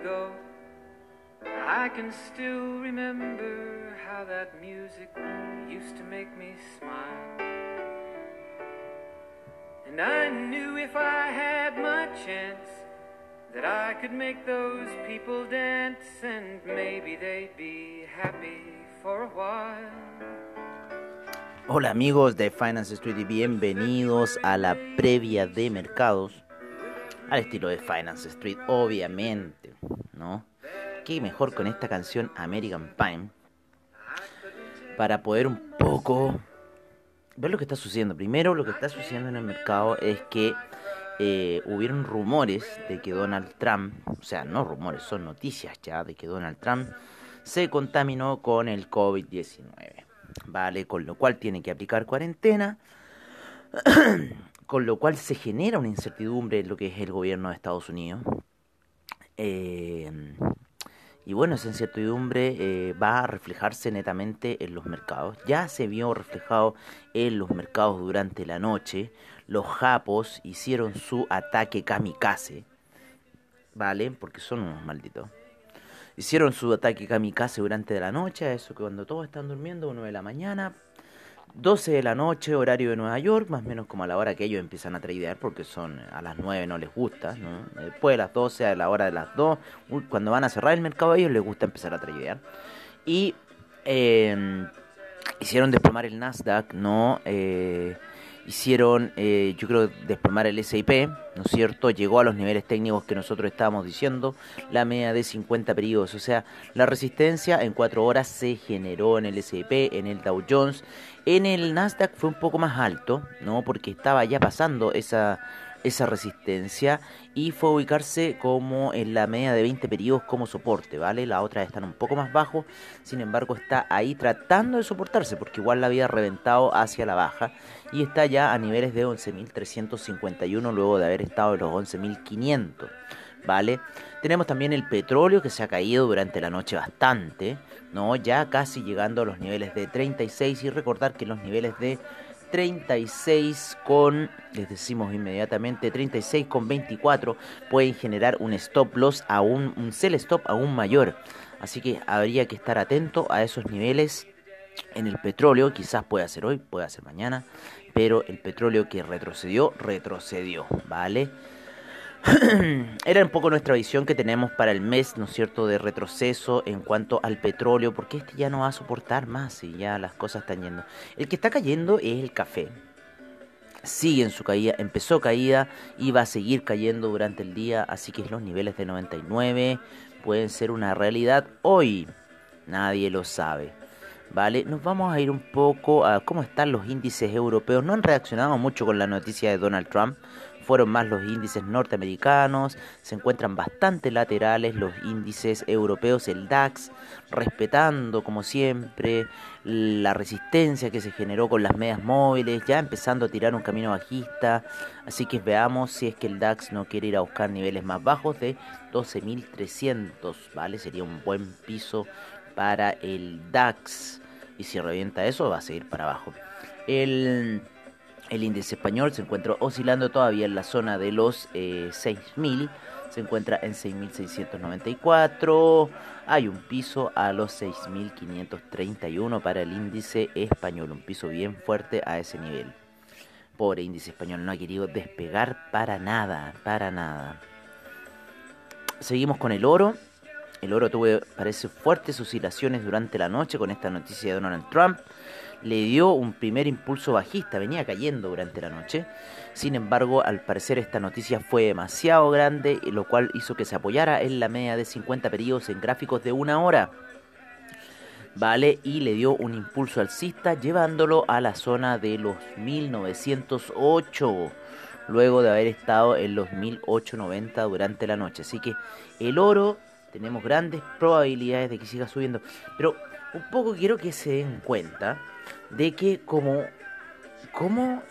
Ago, I can still remember how that music used to make me smile. And I knew if I had my chance that I could make those people dance and maybe they'd be happy for a while. Hola amigos de Finance Street bienvenidos a la previa de mercados al estilo de Finance Street, obviamente, ¿no? Qué mejor con esta canción American Pie para poder un poco ver lo que está sucediendo. Primero, lo que está sucediendo en el mercado es que eh, hubieron rumores de que Donald Trump, o sea, no rumores, son noticias ya de que Donald Trump se contaminó con el COVID-19. ¿Vale? Con lo cual tiene que aplicar cuarentena. con lo cual se genera una incertidumbre en lo que es el gobierno de Estados Unidos. Eh, y bueno, esa incertidumbre eh, va a reflejarse netamente en los mercados. Ya se vio reflejado en los mercados durante la noche. Los japos hicieron su ataque kamikaze. ¿Vale? Porque son unos malditos. Hicieron su ataque kamikaze durante la noche. Eso que cuando todos están durmiendo, 1 de la mañana, 12 de la noche, horario de Nueva York, más o menos como a la hora que ellos empiezan a tradear, porque son a las 9 no les gusta, ¿no? Después de las 12, a la hora de las 2, cuando van a cerrar el mercado a ellos les gusta empezar a tradear. Y eh, hicieron desplomar el Nasdaq, ¿no? Eh, hicieron, eh, yo creo, desplomar el S&P, ¿no es cierto? Llegó a los niveles técnicos que nosotros estábamos diciendo, la media de 50 periodos, o sea, la resistencia en 4 horas se generó en el S&P, en el Dow Jones, en el Nasdaq fue un poco más alto, ¿no? Porque estaba ya pasando esa, esa resistencia y fue ubicarse como en la media de 20 periodos como soporte, ¿vale? Las otras están un poco más bajo, sin embargo está ahí tratando de soportarse porque igual la había reventado hacia la baja y está ya a niveles de 11.351 luego de haber estado en los 11.500, ¿vale? Tenemos también el petróleo que se ha caído durante la noche bastante, ¿no? Ya casi llegando a los niveles de 36 y recordar que los niveles de 36 con, les decimos inmediatamente, 36 con 24 pueden generar un stop loss aún, un sell stop aún mayor. Así que habría que estar atento a esos niveles en el petróleo, quizás pueda ser hoy, pueda ser mañana, pero el petróleo que retrocedió, retrocedió, ¿vale? Era un poco nuestra visión que tenemos para el mes, ¿no es cierto?, de retroceso en cuanto al petróleo, porque este ya no va a soportar más y ya las cosas están yendo. El que está cayendo es el café. Sigue en su caída, empezó caída y va a seguir cayendo durante el día, así que los niveles de 99 pueden ser una realidad hoy. Nadie lo sabe. ¿Vale? Nos vamos a ir un poco a cómo están los índices europeos. No han reaccionado mucho con la noticia de Donald Trump fueron más los índices norteamericanos, se encuentran bastante laterales los índices europeos, el DAX, respetando como siempre la resistencia que se generó con las medias móviles, ya empezando a tirar un camino bajista, así que veamos si es que el DAX no quiere ir a buscar niveles más bajos de 12.300, ¿vale? Sería un buen piso para el DAX y si revienta eso va a seguir para abajo. El el índice español se encuentra oscilando todavía en la zona de los eh, 6.000, se encuentra en 6.694, hay un piso a los 6.531 para el índice español, un piso bien fuerte a ese nivel. Pobre índice español, no ha querido despegar para nada, para nada. Seguimos con el oro. El oro tuvo, parece, fuertes oscilaciones durante la noche con esta noticia de Donald Trump le dio un primer impulso bajista, venía cayendo durante la noche. Sin embargo, al parecer esta noticia fue demasiado grande, lo cual hizo que se apoyara en la media de 50 periodos en gráficos de una hora. ¿Vale? Y le dio un impulso alcista llevándolo a la zona de los 1908. luego de haber estado en los 1890 durante la noche. Así que el oro tenemos grandes probabilidades de que siga subiendo. Pero un poco quiero que se den cuenta de que como, cómo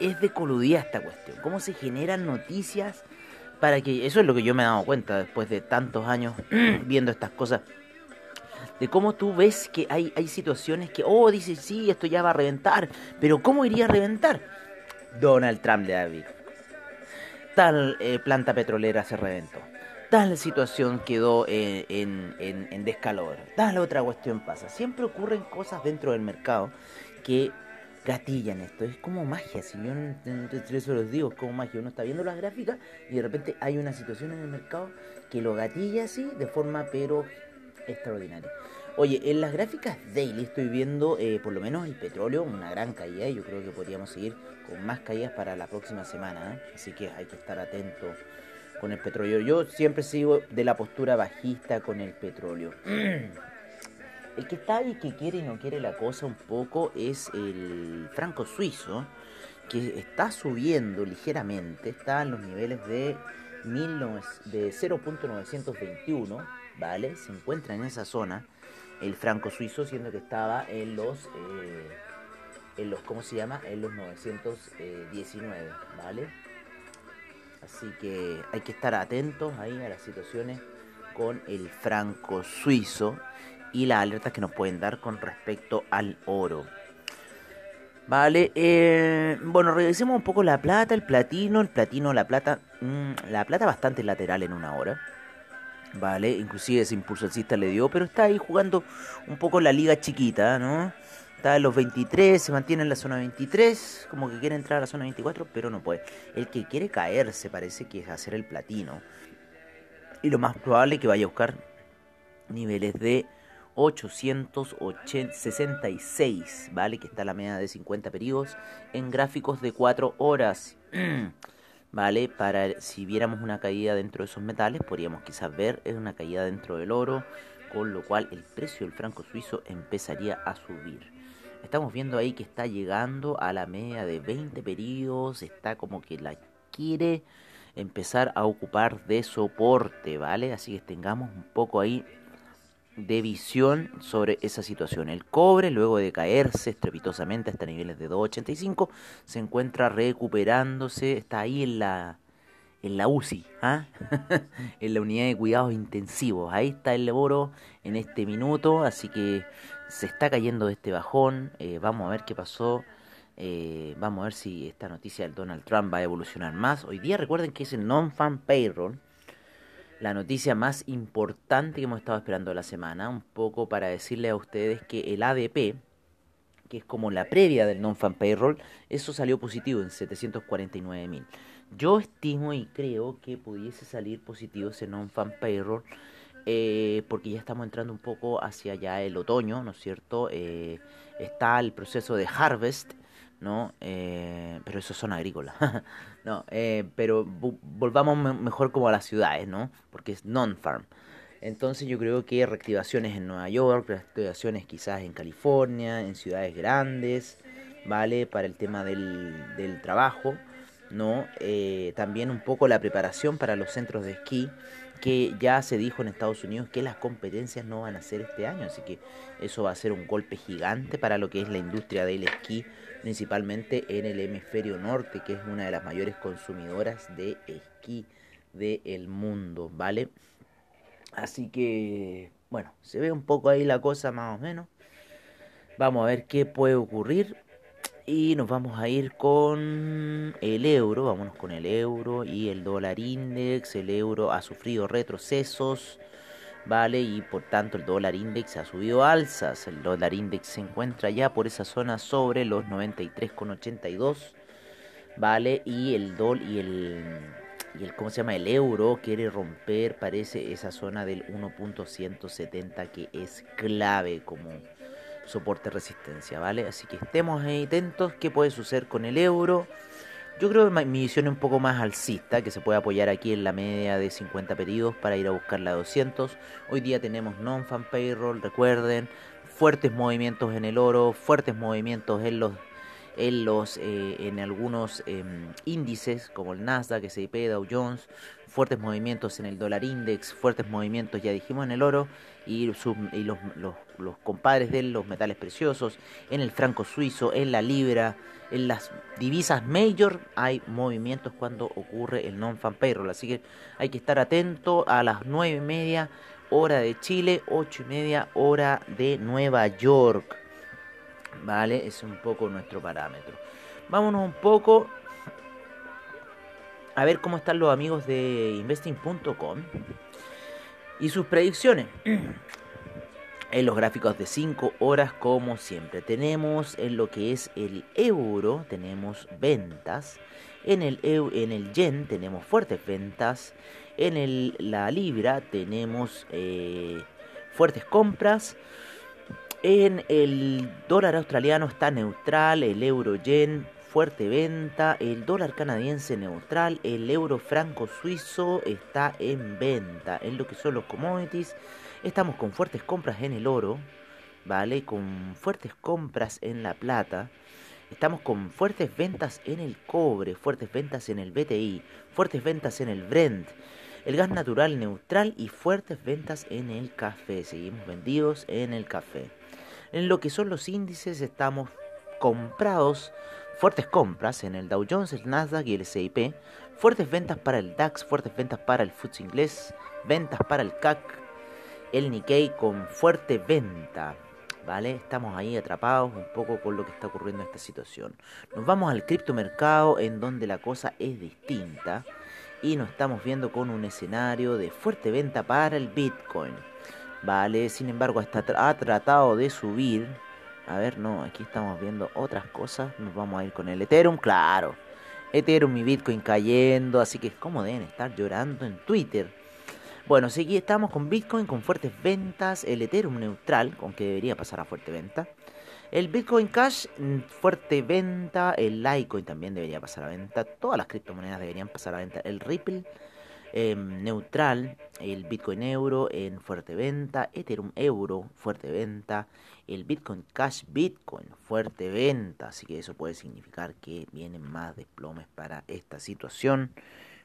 es de coludía esta cuestión, cómo se generan noticias para que, eso es lo que yo me he dado cuenta después de tantos años viendo estas cosas, de cómo tú ves que hay, hay situaciones que, oh, dices, sí, esto ya va a reventar, pero ¿cómo iría a reventar? Donald Trump de David. Tal eh, planta petrolera se reventó. Tal situación quedó eh, en, en, en descalabro. Tal otra cuestión pasa. Siempre ocurren cosas dentro del mercado que gatillan esto. Es como magia. Si yo eso los digo, es como magia. Uno está viendo las gráficas y de repente hay una situación en el mercado que lo gatilla así de forma pero extraordinaria. Oye, en las gráficas daily estoy viendo eh, por lo menos el petróleo, una gran caída. Yo creo que podríamos seguir con más caídas para la próxima semana. ¿eh? Así que hay que estar atento con el petróleo. Yo siempre sigo de la postura bajista con el petróleo. El que está ahí, que quiere y no quiere la cosa un poco, es el franco suizo, que está subiendo ligeramente, está en los niveles de, de 0.921, ¿vale? Se encuentra en esa zona el franco suizo, siendo que estaba en los, eh, en los ¿cómo se llama? En los 919, ¿vale? Así que hay que estar atentos ahí a las situaciones con el franco suizo y las alertas que nos pueden dar con respecto al oro. Vale, eh, bueno, revisemos un poco la plata, el platino, el platino, la plata, mm, la plata bastante lateral en una hora. Vale, inclusive ese impulso alcista le dio, pero está ahí jugando un poco la liga chiquita, ¿no? Los 23, se mantiene en la zona 23, como que quiere entrar a la zona 24, pero no puede. El que quiere caerse parece que es hacer el platino. Y lo más probable es que vaya a buscar niveles de 866, ¿vale? Que está la media de 50 periodos en gráficos de 4 horas. ¿Vale? Para si viéramos una caída dentro de esos metales, podríamos quizás ver una caída dentro del oro, con lo cual el precio del franco suizo empezaría a subir. Estamos viendo ahí que está llegando a la media de 20 periodos, está como que la quiere empezar a ocupar de soporte, ¿vale? Así que tengamos un poco ahí de visión sobre esa situación. El cobre, luego de caerse estrepitosamente hasta niveles de 2.85, se encuentra recuperándose, está ahí en la, en la UCI, ¿ah? en la unidad de cuidados intensivos. Ahí está el oro en este minuto, así que se está cayendo de este bajón. Eh, vamos a ver qué pasó. Eh, vamos a ver si esta noticia del Donald Trump va a evolucionar más. Hoy día recuerden que es el non-fan payroll la noticia más importante que hemos estado esperando la semana, un poco para decirle a ustedes que el ADP, que es como la previa del non-fan payroll, eso salió positivo en 749 mil. Yo estimo y creo que pudiese salir positivo ese non-fan payroll eh, porque ya estamos entrando un poco hacia ya el otoño, ¿no es cierto? Eh, está el proceso de harvest ¿no? Eh, pero eso son agrícolas. no, eh, pero volvamos mejor como a las ciudades, ¿no? Porque es non-farm. Entonces yo creo que reactivaciones en Nueva York, reactivaciones quizás en California, en ciudades grandes, ¿vale? Para el tema del, del trabajo, ¿no? Eh, también un poco la preparación para los centros de esquí, que ya se dijo en Estados Unidos que las competencias no van a ser este año, así que eso va a ser un golpe gigante para lo que es la industria del esquí principalmente en el hemisferio norte, que es una de las mayores consumidoras de esquí del mundo, ¿vale? Así que, bueno, se ve un poco ahí la cosa más o menos. Vamos a ver qué puede ocurrir. Y nos vamos a ir con el euro, vámonos con el euro y el dólar index. El euro ha sufrido retrocesos ¿vale? Y por tanto el dólar index ha subido alzas. El dólar index se encuentra ya por esa zona sobre los 93,82, ¿vale? Y el dólar y el y el cómo se llama el euro quiere romper parece esa zona del 1.170 que es clave como soporte resistencia, ¿vale? Así que estemos atentos qué puede suceder con el euro. Yo creo que mi visión es un poco más alcista, que se puede apoyar aquí en la media de 50 pedidos para ir a buscar la 200. Hoy día tenemos non-fan payroll, recuerden, fuertes movimientos en el oro, fuertes movimientos en los en, los, eh, en algunos em, índices como el Nasdaq, S&P, Dow Jones, fuertes movimientos en el dólar index, fuertes movimientos, ya dijimos, en el oro y, y los, los, los, compadres de los metales preciosos, en el franco suizo, en la libra, en las divisas major hay movimientos cuando ocurre el non-fan payroll, así que hay que estar atento a las nueve y media hora de Chile, ocho y media hora de Nueva York. ¿Vale? Es un poco nuestro parámetro. Vámonos un poco a ver cómo están los amigos de investing.com y sus predicciones. En los gráficos de 5 horas, como siempre, tenemos en lo que es el euro, tenemos ventas. En el, en el yen tenemos fuertes ventas. En el, la libra tenemos eh, fuertes compras. En el dólar australiano está neutral, el euro yen fuerte venta, el dólar canadiense neutral, el euro franco suizo está en venta. En lo que son los commodities, estamos con fuertes compras en el oro, ¿vale? Con fuertes compras en la plata. Estamos con fuertes ventas en el cobre, fuertes ventas en el BTI, fuertes ventas en el Brent, el gas natural neutral y fuertes ventas en el café. Seguimos vendidos en el café. En lo que son los índices estamos comprados, fuertes compras en el Dow Jones, el Nasdaq y el S&P, fuertes ventas para el DAX, fuertes ventas para el FTSE inglés, ventas para el CAC, el Nikkei con fuerte venta. ¿Vale? Estamos ahí atrapados un poco con lo que está ocurriendo en esta situación. Nos vamos al criptomercado en donde la cosa es distinta y nos estamos viendo con un escenario de fuerte venta para el Bitcoin. Vale, sin embargo, ha tratado de subir. A ver, no, aquí estamos viendo otras cosas. Nos vamos a ir con el Ethereum, claro. Ethereum y Bitcoin cayendo, así que como deben estar llorando en Twitter. Bueno, aquí estamos con Bitcoin con fuertes ventas, el Ethereum neutral, con que debería pasar a fuerte venta. El Bitcoin Cash, mm, fuerte venta. El Litecoin también debería pasar a venta. Todas las criptomonedas deberían pasar a venta. El Ripple Em, neutral, el Bitcoin Euro en fuerte venta, Ethereum Euro fuerte venta, el Bitcoin Cash Bitcoin fuerte venta, así que eso puede significar que vienen más desplomes para esta situación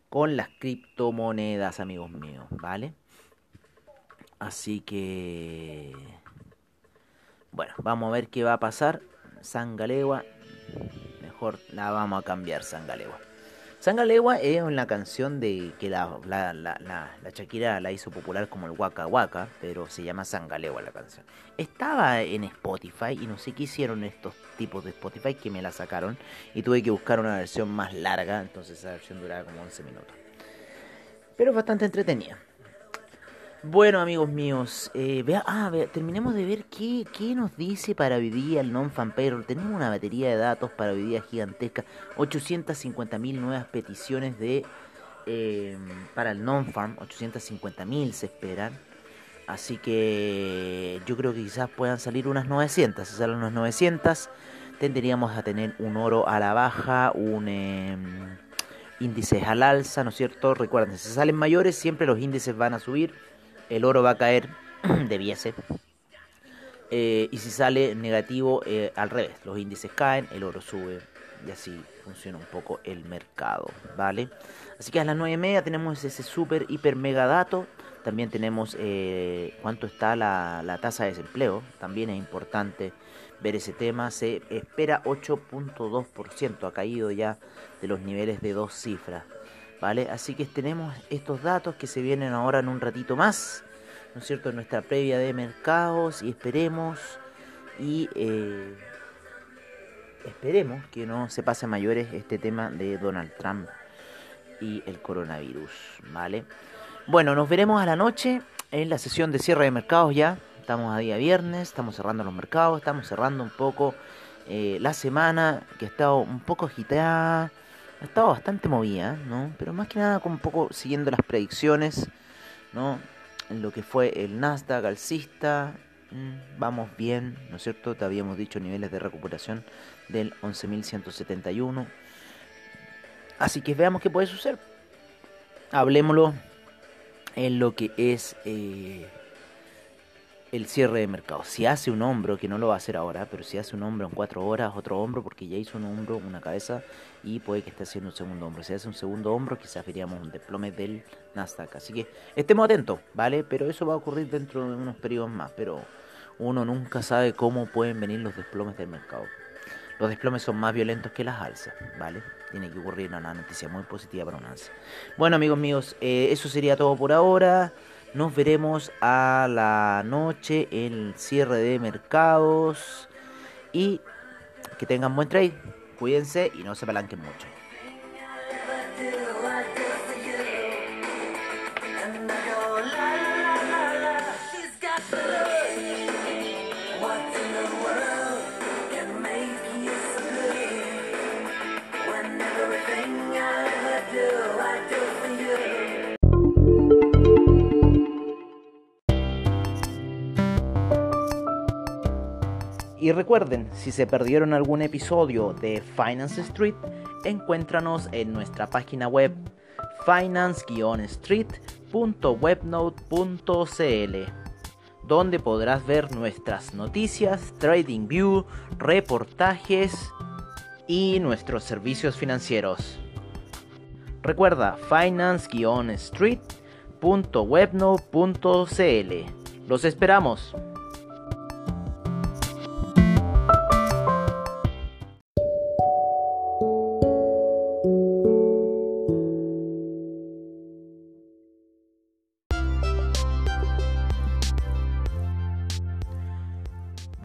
con las criptomonedas, amigos míos, ¿vale? Así que bueno, vamos a ver qué va a pasar. Sangalegua, mejor la vamos a cambiar Sangalegua. Sangalegua es una canción de que la, la, la, Shakira la hizo popular como el Waka Waka, pero se llama Sangalegua la canción. Estaba en Spotify y no sé qué hicieron estos tipos de Spotify que me la sacaron y tuve que buscar una versión más larga, entonces esa versión duraba como 11 minutos. Pero bastante entretenida. Bueno, amigos míos, eh, vea, ah, terminemos de ver qué, qué, nos dice para hoy día el non-fan payroll. Tenemos una batería de datos para hoy día gigantesca, 850.000 nuevas peticiones de eh, para el non-farm, 850.000 se esperan. Así que yo creo que quizás puedan salir unas 900. Si salen unas 900, tendríamos a tener un oro a la baja, un eh, índice al alza, ¿no es cierto? Recuerden, si salen mayores, siempre los índices van a subir el oro va a caer, debiese. Eh, y si sale negativo, eh, al revés, los índices caen, el oro sube y así funciona un poco el mercado, ¿vale? Así que a las 9 y media tenemos ese super, hiper, mega dato. También tenemos eh, cuánto está la, la tasa de desempleo, también es importante ver ese tema. Se espera 8.2%, ha caído ya de los niveles de dos cifras. ¿Vale? Así que tenemos estos datos que se vienen ahora en un ratito más, ¿no es cierto? En nuestra previa de mercados y esperemos y eh, esperemos que no se pase mayores este tema de Donald Trump y el coronavirus, ¿vale? Bueno, nos veremos a la noche en la sesión de cierre de mercados ya. Estamos a día viernes, estamos cerrando los mercados, estamos cerrando un poco eh, la semana que ha estado un poco agitada ha estado bastante movida, ¿no? Pero más que nada como un poco siguiendo las predicciones, ¿no? En lo que fue el Nasdaq alcista, mm, vamos bien, ¿no es cierto? Te habíamos dicho niveles de recuperación del 11.171. Así que veamos qué puede suceder. Hablemoslo en lo que es eh, el cierre de mercado. Si hace un hombro, que no lo va a hacer ahora, pero si hace un hombro en cuatro horas, otro hombro, porque ya hizo un hombro, una cabeza, y puede que esté haciendo un segundo hombro. Si hace un segundo hombro, quizás veríamos un desplome del Nasdaq. Así que estemos atentos, ¿vale? Pero eso va a ocurrir dentro de unos periodos más. Pero uno nunca sabe cómo pueden venir los desplomes del mercado. Los desplomes son más violentos que las alzas, ¿vale? Tiene que ocurrir una noticia muy positiva para un alza. Bueno, amigos míos, eh, eso sería todo por ahora. Nos veremos a la noche el cierre de mercados. Y que tengan buen trade. Cuídense y no se palanquen mucho. Y recuerden, si se perdieron algún episodio de Finance Street, encuéntranos en nuestra página web finance-street.webnote.cl, donde podrás ver nuestras noticias, trading view, reportajes y nuestros servicios financieros. Recuerda finance-street.webnote.cl. Los esperamos.